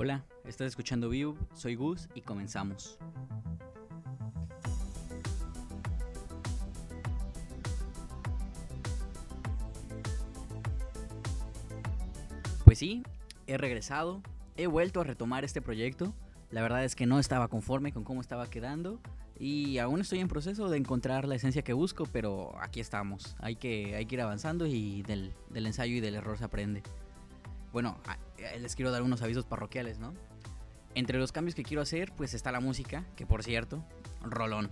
Hola, estás escuchando View, soy Gus y comenzamos. Pues sí, he regresado, he vuelto a retomar este proyecto. La verdad es que no estaba conforme con cómo estaba quedando y aún estoy en proceso de encontrar la esencia que busco, pero aquí estamos. Hay que, hay que ir avanzando y del, del ensayo y del error se aprende. Bueno, les quiero dar unos avisos parroquiales, ¿no? Entre los cambios que quiero hacer, pues está la música, que por cierto, rolón,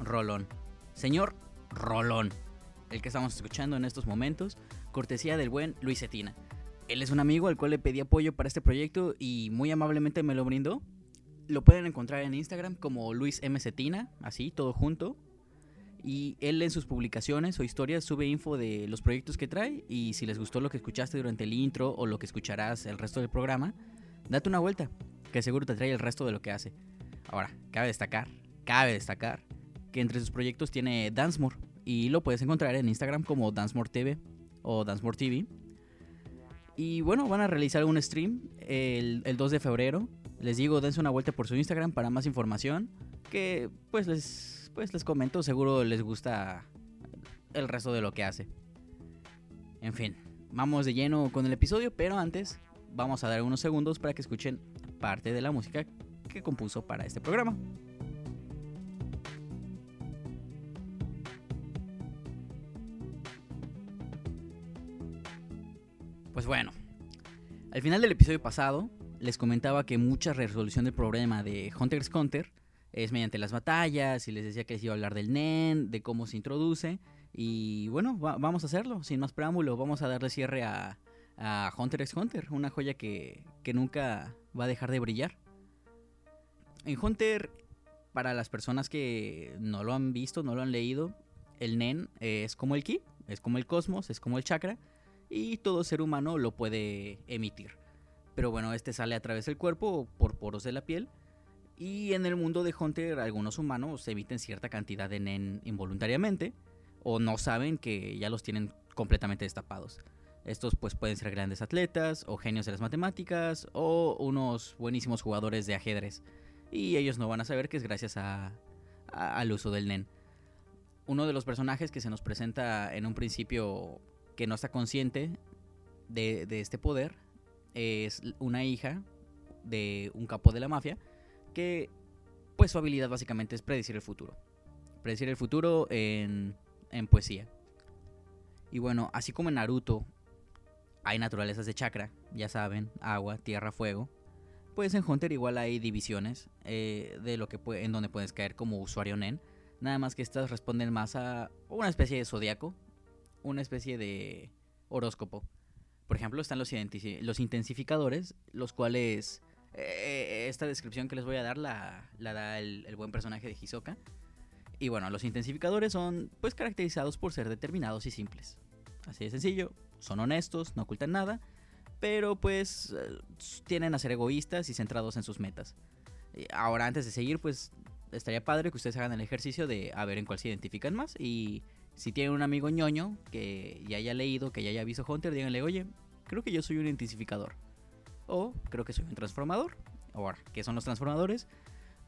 rolón. Señor Rolón, el que estamos escuchando en estos momentos, cortesía del buen Luis Cetina. Él es un amigo al cual le pedí apoyo para este proyecto y muy amablemente me lo brindó. Lo pueden encontrar en Instagram como Luis M. Cetina, así, todo junto. Y él en sus publicaciones o historias sube info de los proyectos que trae y si les gustó lo que escuchaste durante el intro o lo que escucharás el resto del programa, date una vuelta, que seguro te trae el resto de lo que hace. Ahora, cabe destacar, cabe destacar que entre sus proyectos tiene Dancemore y lo puedes encontrar en Instagram como Dancemore TV o Dancemore TV. Y bueno, van a realizar un stream el, 2 de febrero. Les digo, dense una vuelta por su Instagram para más información. Que pues les, pues les comento, seguro les gusta el resto de lo que hace. En fin, vamos de lleno con el episodio, pero antes vamos a dar unos segundos para que escuchen parte de la música que compuso para este programa. Pues bueno, al final del episodio pasado les comentaba que mucha resolución del problema de Hunter x Hunter es mediante las batallas y les decía que les iba a hablar del NEN, de cómo se introduce y bueno, vamos a hacerlo, sin más preámbulo, vamos a darle cierre a, Hunter x Hunter, una joya que, que nunca va a dejar de brillar. En Hunter, para las personas que no lo han visto, no lo han leído, el Nen es como el Ki, es como el cosmos, es como el chakra y todo ser humano lo puede emitir. Pero bueno, este sale a través del cuerpo por poros de la piel. Y en el mundo de Hunter algunos humanos emiten cierta cantidad de NEN involuntariamente o no saben que ya los tienen completamente destapados. Estos pues pueden ser grandes atletas o genios de las matemáticas o unos buenísimos jugadores de ajedrez. Y ellos no van a saber que es gracias al uso del NEN. Uno de los personajes que se nos presenta en un principio que no está consciente de, este poder es una hija de un capo de la mafia que pues su habilidad básicamente es predecir el futuro. Predecir el futuro en, en poesía. Y bueno, así como en Naruto hay naturalezas de chakra, ya saben, agua, tierra, fuego. Pues en Hunter igual hay divisiones eh, de lo que en donde puedes caer como usuario Nen. Nada más que estas responden más a una especie de zodiaco, una especie de horóscopo. Por ejemplo, están los, los intensificadores, los cuales eh, esta descripción que les voy a dar la, da el, buen personaje de Hisoka. Y bueno, los intensificadores son pues caracterizados por ser determinados y simples. Así de sencillo, son honestos, no ocultan nada, pero pues eh, tienen a ser egoístas y centrados en sus metas. Ahora, antes de seguir, pues estaría padre que ustedes hagan el ejercicio de a ver en cuál se identifican más y si tienen un amigo ñoño que ya haya leído, que ya haya visto Hunter, díganle, oye, creo que yo soy un intensificador. O creo que soy un transformador. O ¿qué son los transformadores?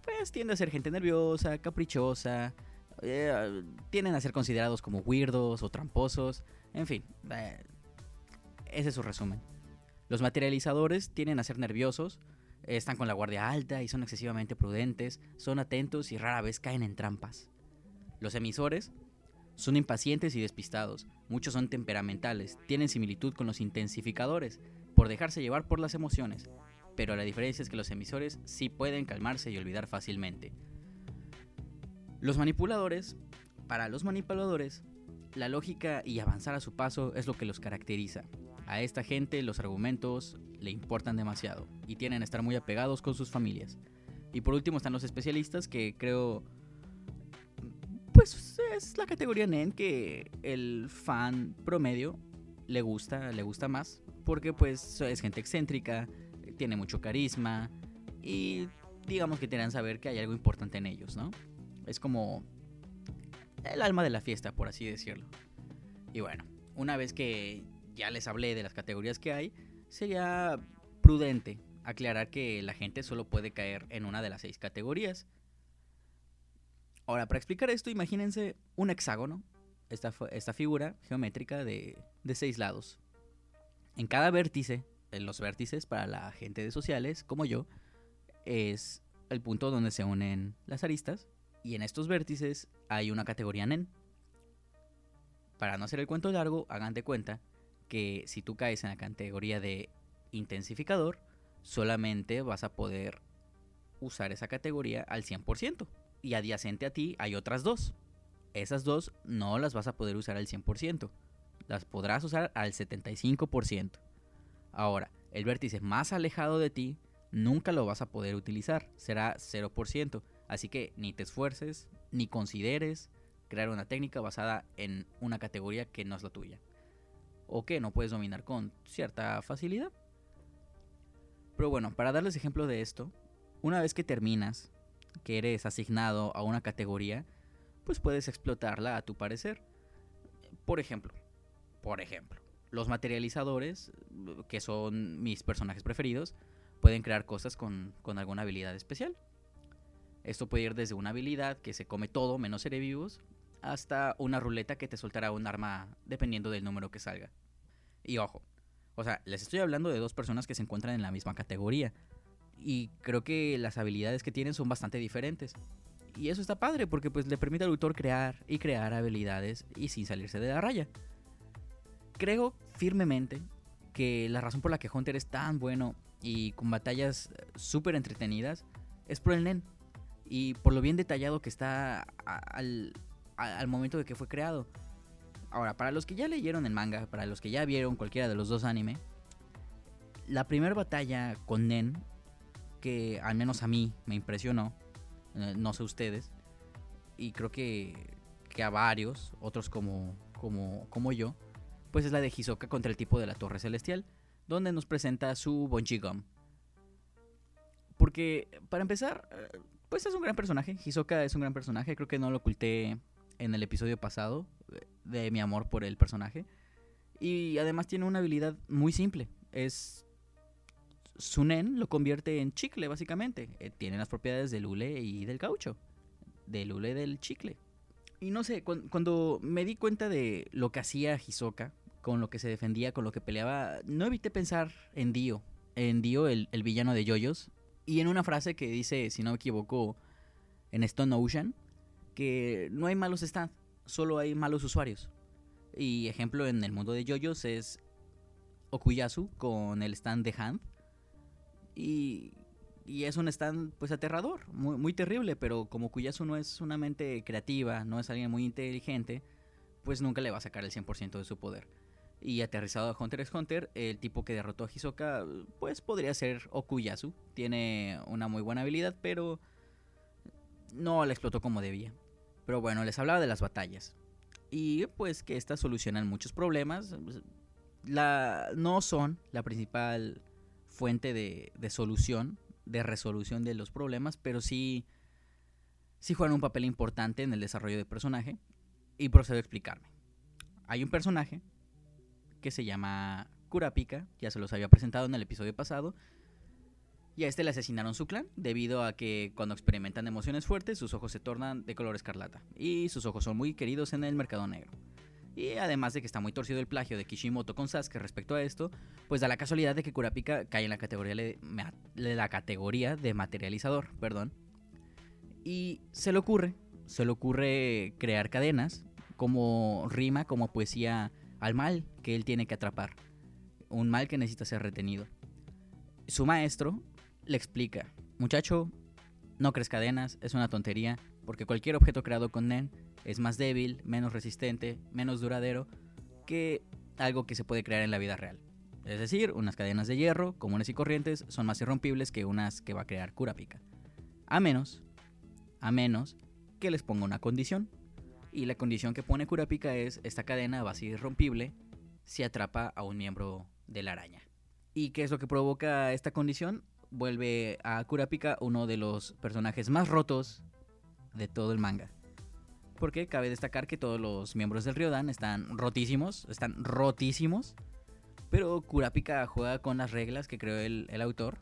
Pues tienden a ser gente nerviosa, caprichosa. Eh, tienden a ser considerados como weirdos o tramposos. En fin, eh, ese es su resumen. Los materializadores tienden a ser nerviosos, están con la guardia alta y son excesivamente prudentes, son atentos y rara vez caen en trampas. Los emisores son impacientes y despistados, muchos son temperamentales, tienen similitud con los intensificadores, por dejarse llevar por las emociones, pero la diferencia es que los emisores sí pueden calmarse y olvidar fácilmente. Los manipuladores, para los manipuladores, la lógica y avanzar a su paso es lo que los caracteriza. A esta gente los argumentos le importan demasiado y tienen a estar muy apegados con sus familias. Y por último están los especialistas que creo pues es la categoría NEN que el fan promedio le gusta, le gusta más, porque pues es gente excéntrica, tiene mucho carisma y digamos que tienen saber que hay algo importante en ellos, ¿no? Es como el alma de la fiesta, por así decirlo. Y bueno, una vez que ya les hablé de las categorías que hay, sería prudente aclarar que la gente solo puede caer en una de las seis categorías. Ahora, para explicar esto, imagínense un hexágono, esta, esta figura geométrica de, de seis lados. En cada vértice, en los vértices para la gente de sociales como yo, es el punto donde se unen las aristas. Y en estos vértices hay una categoría NEN. Para no hacer el cuento largo, hagan de cuenta que si tú caes en la categoría de intensificador, solamente vas a poder usar esa categoría al 100%. Y adyacente a ti hay otras dos. Esas dos no las vas a poder usar al 100%. Las podrás usar al 75%. Ahora, el vértice más alejado de ti nunca lo vas a poder utilizar. Será 0%. Así que ni te esfuerces, ni consideres crear una técnica basada en una categoría que no es la tuya. O que no puedes dominar con cierta facilidad. Pero bueno, para darles ejemplo de esto, una vez que terminas, que eres asignado a una categoría, pues puedes explotarla a tu parecer. Por ejemplo, por ejemplo, los materializadores, que son mis personajes preferidos, pueden crear cosas con, con alguna habilidad especial. Esto puede ir desde una habilidad que se come todo menos seres vivos hasta una ruleta que te soltará un arma dependiendo del número que salga. Y ojo, o sea, les estoy hablando de dos personas que se encuentran en la misma categoría. Y creo que las habilidades que tienen son bastante diferentes. Y eso está padre porque pues le permite al autor crear y crear habilidades y sin salirse de la raya. Creo firmemente que la razón por la que Hunter es tan bueno y con batallas súper entretenidas es por el NEN. Y por lo bien detallado que está al, al momento de que fue creado. Ahora, para los que ya leyeron el manga, para los que ya vieron cualquiera de los dos anime, la primera batalla con Nen, que al menos a mí me impresionó, eh, no sé ustedes, y creo que, que a varios, otros como, como, como yo, pues es la de Hisoka contra el tipo de la Torre Celestial, donde nos presenta su Bonji Gum. Porque, para empezar, eh, pues es un gran personaje. Hisoka es un gran personaje, creo que no lo oculté en el episodio pasado de mi amor por el personaje. Y además tiene una habilidad muy simple. Es. Sunen lo convierte en chicle, básicamente. Eh, tiene las propiedades del hule y del caucho. Del hule del chicle. Y no sé, cuando me di cuenta de lo que hacía Hisoka, con lo que se defendía, con lo que peleaba, no evité pensar en Dio. En Dio, el, el villano de Yoyos. Y en una frase que dice, si no me equivoco, en Stone Ocean, que no hay malos stands, solo hay malos usuarios. Y ejemplo en el mundo de yoyos es Okuyasu con el stand de Hand. Y, y es un stand pues aterrador, muy, muy terrible, pero como Okuyasu no es una mente creativa, no es alguien muy inteligente, pues nunca le va a sacar el 100% de su poder. Y aterrizado a Hunter x Hunter, el tipo que derrotó a Hisoka, pues podría ser Okuyasu. Tiene una muy buena habilidad, pero no la explotó como debía. Pero bueno, les hablaba de las batallas. Y pues que estas solucionan muchos problemas. La, no son la principal fuente de, solución, de resolución de los problemas, pero sí, sí juegan un papel importante en el desarrollo del personaje. Y procedo a explicarme. Hay un personaje que se llama Kurapika, ya se los había presentado en el episodio pasado, y a este le asesinaron su clan debido a que cuando experimentan emociones fuertes sus ojos se tornan de color escarlata y sus ojos son muy queridos en el mercado negro. Y además de que está muy torcido el plagio de Kishimoto con Sasuke respecto a esto, pues da la casualidad de que Kurapika cae en la categoría de, la categoría de materializador, perdón. Y se le ocurre, se le ocurre crear cadenas como rima, como poesía al mal que él tiene que atrapar. Un mal que necesita ser retenido. Su maestro le explica, muchacho, no crees cadenas, es una tontería, porque cualquier objeto creado con NEN es más débil, menos resistente, menos duradero que algo que se puede crear en la vida real. Es decir, unas cadenas de hierro comunes y corrientes son más irrompibles que unas que va a crear Kurapika. A menos, a menos que les ponga una condición. Y la condición que pone Kurapika es esta cadena va a ser irrompible si atrapa a un miembro de la araña. ¿Y qué es lo que provoca esta condición? vuelve a Kurapika uno de los personajes más rotos de todo el manga. Porque cabe destacar que todos los miembros del Ryodan están rotísimos, están rotísimos. Pero Kurapika juega con las reglas que creó el, autor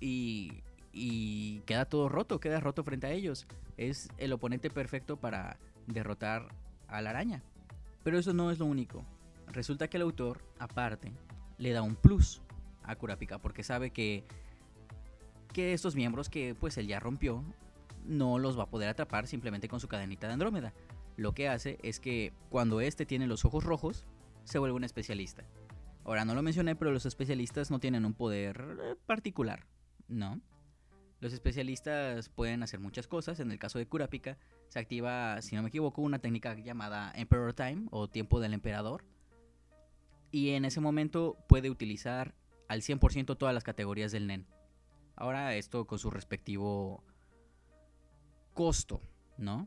y, y queda todo roto, queda roto frente a ellos. Es el oponente perfecto para derrotar a la araña. Pero eso no es lo único. Resulta que el autor, aparte, le da un plus a Kurapika porque sabe que que estos miembros que pues él ya rompió no los va a poder atrapar simplemente con su cadenita de Andrómeda. Lo que hace es que cuando este tiene los ojos rojos, se vuelve un especialista. Ahora no lo mencioné, pero los especialistas no tienen un poder eh, particular, ¿no? Los especialistas pueden hacer muchas cosas. En el caso de Kurapika, se activa, si no me equivoco, una técnica llamada Emperor Time o tiempo del emperador. Y en ese momento puede utilizar al 100% todas las categorías del NEN. Ahora esto con su respectivo costo, ¿no?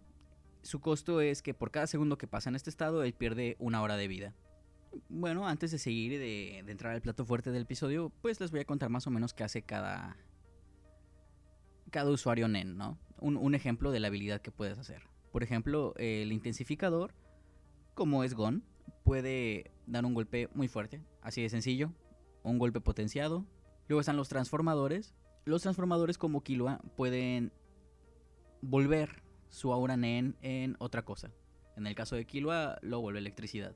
Su costo es que por cada segundo que pasa en este estado, él pierde una hora de vida. Bueno, antes de seguir y de, entrar al plato fuerte del episodio, pues les voy a contar más o menos qué hace cada, cada usuario NEN, ¿no? Un, ejemplo de la habilidad que puedes hacer. Por ejemplo, el intensificador, como es Gon, puede dar un golpe muy fuerte, así de sencillo, un golpe potenciado. Luego están los transformadores, los transformadores como Killua pueden volver su aura Nen en otra cosa. En el caso de Killua lo vuelve electricidad.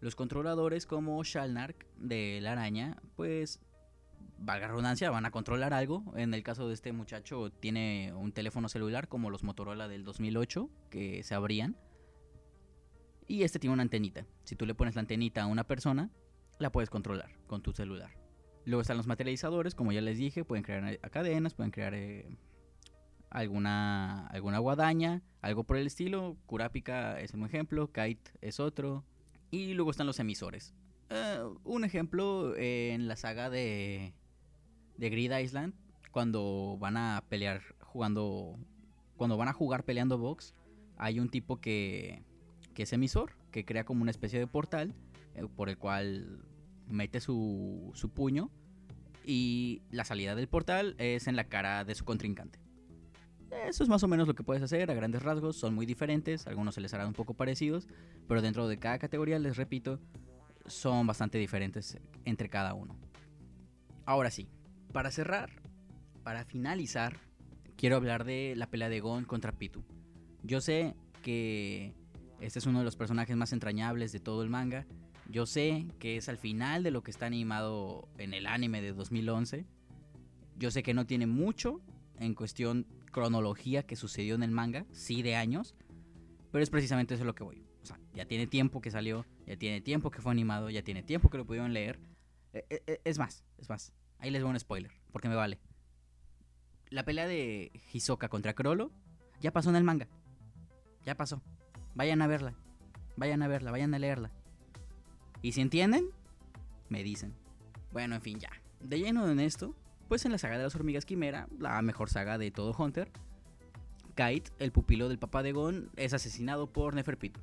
Los controladores como Shalnark de la araña, pues valga redundancia, van a controlar algo. En el caso de este muchacho tiene un teléfono celular como los Motorola del 2008 que se abrían. Y este tiene una antenita. Si tú le pones la antenita a una persona, la puedes controlar con tu celular. Luego están los materializadores, como ya les dije, pueden crear eh, cadenas, pueden crear eh, alguna, alguna guadaña, algo por el estilo. Kurapika es un ejemplo, Kite es otro. Y luego están los emisores. Eh, un ejemplo en la saga de, de Grid Island, cuando van a pelear jugando, cuando van a jugar peleando box, hay un tipo que, que es emisor, que crea como una especie de portal por el cual mete su, su puño y la salida del portal es en la cara de su contrincante. Eso es más o menos lo que puedes hacer a grandes rasgos, son muy diferentes, algunos se les harán un poco parecidos, pero dentro de cada categoría, les repito, son bastante diferentes entre cada uno. Ahora sí, para cerrar, para finalizar, quiero hablar de la pelea de Gon contra Pitu. Yo sé que este es uno de los personajes más entrañables de todo el manga, yo sé que es al final de lo que está animado en el anime de 2011. Yo sé que no tiene mucho en cuestión cronología que sucedió en el manga, sí de años, pero es precisamente eso lo que voy. O sea, ya tiene tiempo que salió, ya tiene tiempo que fue animado, ya tiene tiempo que lo pudieron leer. E, e, e, es más, es más. Ahí les voy un spoiler, porque me vale. La pelea de Hisoka contra Crollo ya pasó en el manga. Ya pasó. Vayan a verla. Vayan a verla, vayan a leerla. Y si entienden, me dicen. Bueno, en fin, ya. De lleno en esto, pues en la saga de las hormigas quimera, la mejor saga de todo Hunter, Kite, el pupilo del papá de Gon, es asesinado por Neferpitu,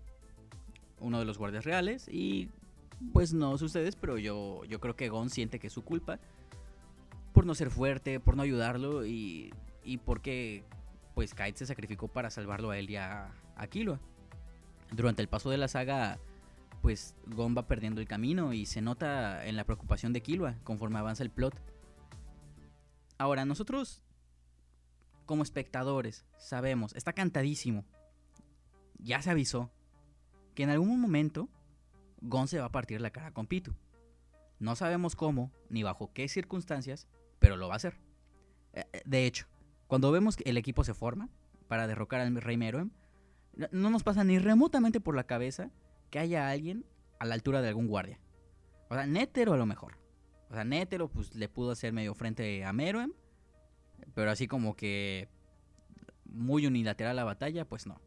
uno de los guardias reales, y pues no sé ustedes, pero yo, yo creo que Gon siente que es su culpa por no ser fuerte, por no ayudarlo y, y porque pues Kite se sacrificó para salvarlo a él y a, a Killua. Durante el paso de la saga, pues Gon va perdiendo el camino y se nota en la preocupación de Killua conforme avanza el plot. Ahora, nosotros como espectadores sabemos, está cantadísimo, ya se avisó, que en algún momento Gon se va a partir la cara con Pitu. No sabemos cómo ni bajo qué circunstancias, pero lo va a hacer. Eh, eh, de hecho, cuando vemos que el equipo se forma para derrocar al Rey Meruem, no nos pasa ni remotamente por la cabeza que haya alguien a la altura de algún guardia. O sea, Nétero a lo mejor. O sea, Nétero pues le pudo hacer medio frente a Meruem. Pero así como que muy unilateral la batalla, pues no.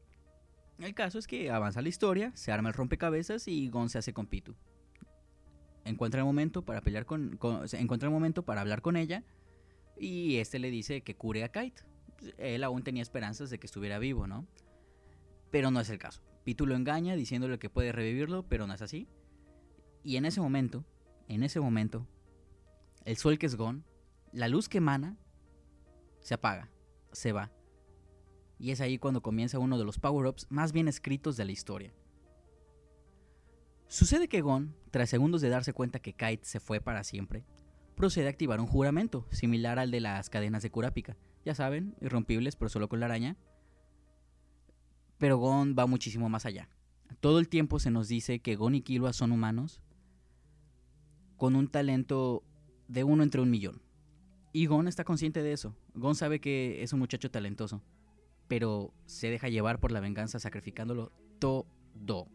El caso es que avanza la historia, se arma el rompecabezas y Gon se hace con Pitu. Encuentra el momento para pelear con, encuentra el momento para hablar con ella y este le dice que cure a Kite. Él aún tenía esperanzas de que estuviera vivo, ¿no? Pero no es el caso. Pitu lo engaña diciéndole que puede revivirlo, pero no es así. Y en ese momento, en ese momento, el sol que es Gon, la luz que emana, se apaga, se va. Y es ahí cuando comienza uno de los power-ups más bien escritos de la historia. Sucede que Gon, tras segundos de darse cuenta que Kite se fue para siempre, procede a activar un juramento, similar al de las cadenas de Kurapika. Ya saben, irrompibles, pero solo con la araña. Pero Gon va muchísimo más allá. Todo el tiempo se nos dice que Gon y Killua son humanos con un talento de uno entre un millón. Y Gon está consciente de eso. Gon sabe que es un muchacho talentoso, pero se deja llevar por la venganza sacrificándolo todo.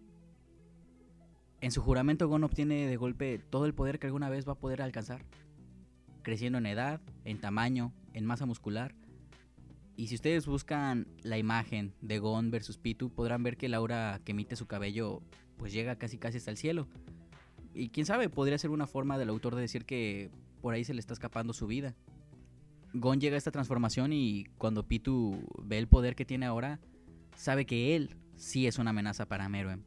En su juramento Gon obtiene de golpe todo el poder que alguna vez va a poder alcanzar, creciendo en edad, en tamaño, en masa muscular. Y si ustedes buscan la imagen de Gon versus Pitu, podrán ver que la aura que emite su cabello pues llega casi casi hasta el cielo. Y quién sabe, podría ser una forma del autor de decir que por ahí se le está escapando su vida. Gon llega a esta transformación y cuando Pitu ve el poder que tiene ahora, sabe que él sí es una amenaza para Meruem.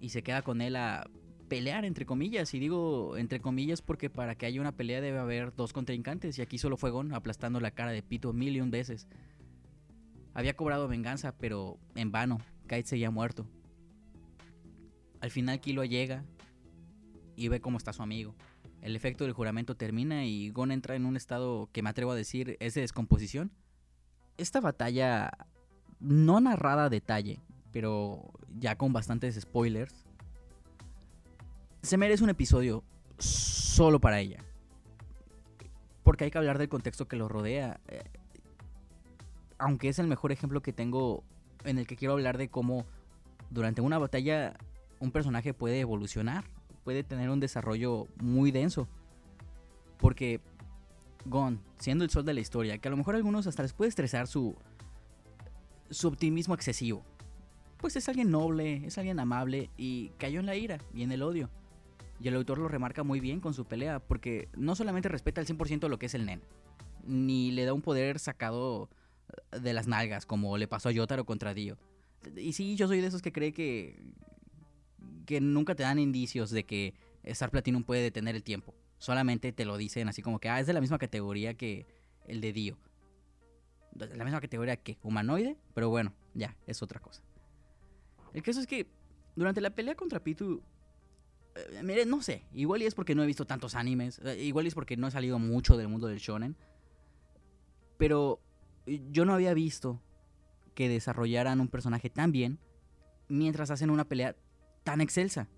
Y se queda con él a pelear, entre comillas. Y digo entre comillas porque para que haya una pelea debe haber dos contrincantes. Y aquí solo fue Gon aplastando la cara de Pitu mil y un veces. Había cobrado venganza, pero en vano. Kite seguía muerto. Al final Kilo llega y ve cómo está su amigo. El efecto del juramento termina y Gon entra en un estado que me atrevo a decir es de descomposición. Esta batalla no narrada a detalle, pero ya con bastantes spoilers, se merece un episodio solo para ella. Porque hay que hablar del contexto que lo rodea. Eh, aunque es el mejor ejemplo que tengo en el que quiero hablar de cómo durante una batalla un personaje puede evolucionar puede tener un desarrollo muy denso. Porque Gon, siendo el sol de la historia, que a lo mejor a algunos hasta les puede estresar su, su optimismo excesivo. Pues es alguien noble, es alguien amable y cayó en la ira y en el odio. Y el autor lo remarca muy bien con su pelea, porque no solamente respeta al 100% lo que es el Nen, ni le da un poder sacado de las nalgas, como le pasó a Yotaro contra Dio. Y sí, yo soy de esos que cree que, que nunca te dan indicios de que Star Platinum puede detener el tiempo. Solamente te lo dicen así como que, ah, es de la misma categoría que el de Dio. De la misma categoría que humanoide, pero bueno, ya, es otra cosa. El caso es que durante la pelea contra Pitu, eh, mire, no sé, igual y es porque no he visto tantos animes, eh, igual y es porque no he salido mucho del mundo del shonen, pero yo no había visto que desarrollaran un personaje tan bien mientras hacen una pelea tan excelsa.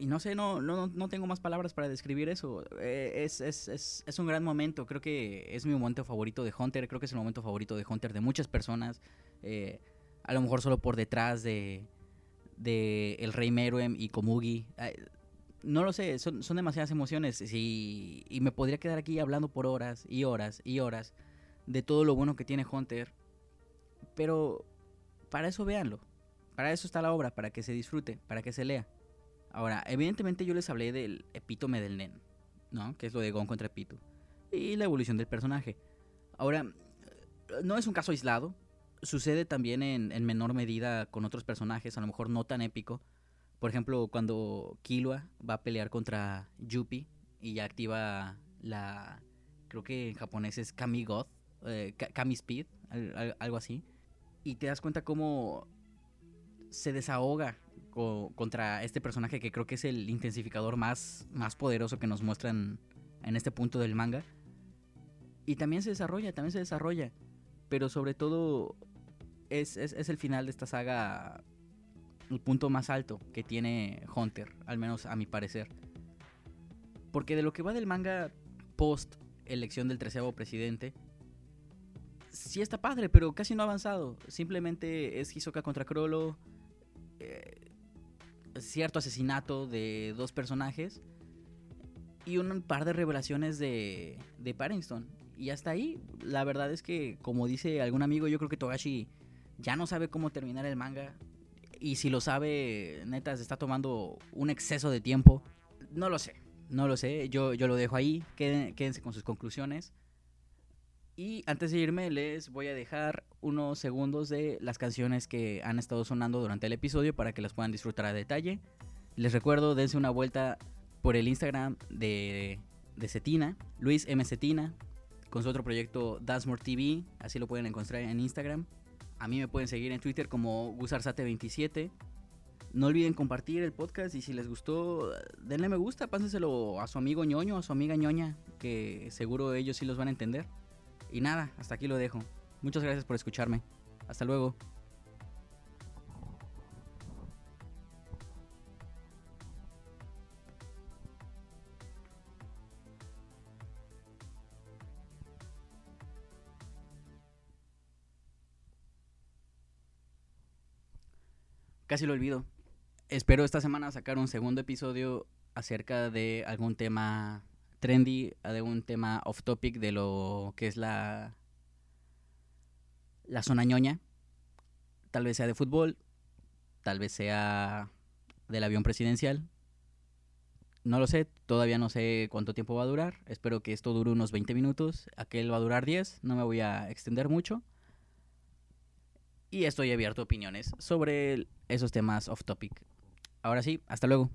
Y no sé, no, no, no tengo más palabras para describir eso. Eh, es, es, es, es, un gran momento. Creo que es mi momento favorito de Hunter. Creo que es el momento favorito de Hunter de muchas personas. Eh, a lo mejor solo por detrás de, de El Rey Meruem y Komugi. no lo sé, son, son demasiadas emociones. Y, y me podría quedar aquí hablando por horas y horas y horas de todo lo bueno que tiene Hunter. Pero para eso véanlo. Para eso está la obra, para que se disfrute, para que se lea. Ahora, evidentemente yo les hablé del epítome del Nen, ¿no? Que es lo de Gon contra Pitu. Y la evolución del personaje. Ahora, no es un caso aislado. Sucede también en, en menor medida con otros personajes, a lo mejor no tan épico. Por ejemplo, cuando Killua va a pelear contra Yuppie y ya activa la. Creo que en japonés es Kami God, eh, Kami Speed, algo así. Y te das cuenta cómo se desahoga contra este personaje que creo que es el intensificador más, más poderoso que nos muestran en este punto del manga. Y también se desarrolla, también se desarrolla. Pero sobre todo es, es, el final de esta saga el punto más alto que tiene Hunter, al menos a mi parecer. Porque de lo que va del manga post elección del treceavo presidente, sí está padre, pero casi no ha avanzado. Simplemente es Hisoka contra Crollo, eh, cierto asesinato de dos personajes y un par de revelaciones de, de Paddington. Y hasta ahí, la verdad es que, como dice algún amigo, yo creo que Togashi ya no sabe cómo terminar el manga. Y si lo sabe, neta, se está tomando un exceso de tiempo. No lo sé, no lo sé. Yo, yo lo dejo ahí. quédense con sus conclusiones. Y antes de irme les voy a dejar unos segundos de las canciones que han estado sonando durante el episodio para que las puedan disfrutar a detalle. Les recuerdo, dense una vuelta por el Instagram de, de Cetina, Luis M. Cetina, con su otro proyecto Dasmore TV, así lo pueden encontrar en Instagram. A mí me pueden seguir en Twitter como GusarSate27. No olviden compartir el podcast y si les gustó, denle me gusta, pásenselo a su amigo ñoño, a su amiga ñoña, que seguro ellos sí los van a entender. Y nada, hasta aquí lo dejo. Muchas gracias por escucharme. Hasta luego. Casi lo olvido. Espero esta semana sacar un segundo episodio acerca de algún tema trendy, de un tema off topic de lo que es la la zona ñoña. Tal vez sea de fútbol, tal vez sea del avión presidencial. No lo sé, todavía no sé cuánto tiempo va a durar. Espero que esto dure unos 20 minutos. Aquel va a durar 10, no me voy a extender mucho. Y estoy abierto a opiniones sobre esos temas off topic. Ahora sí, hasta luego.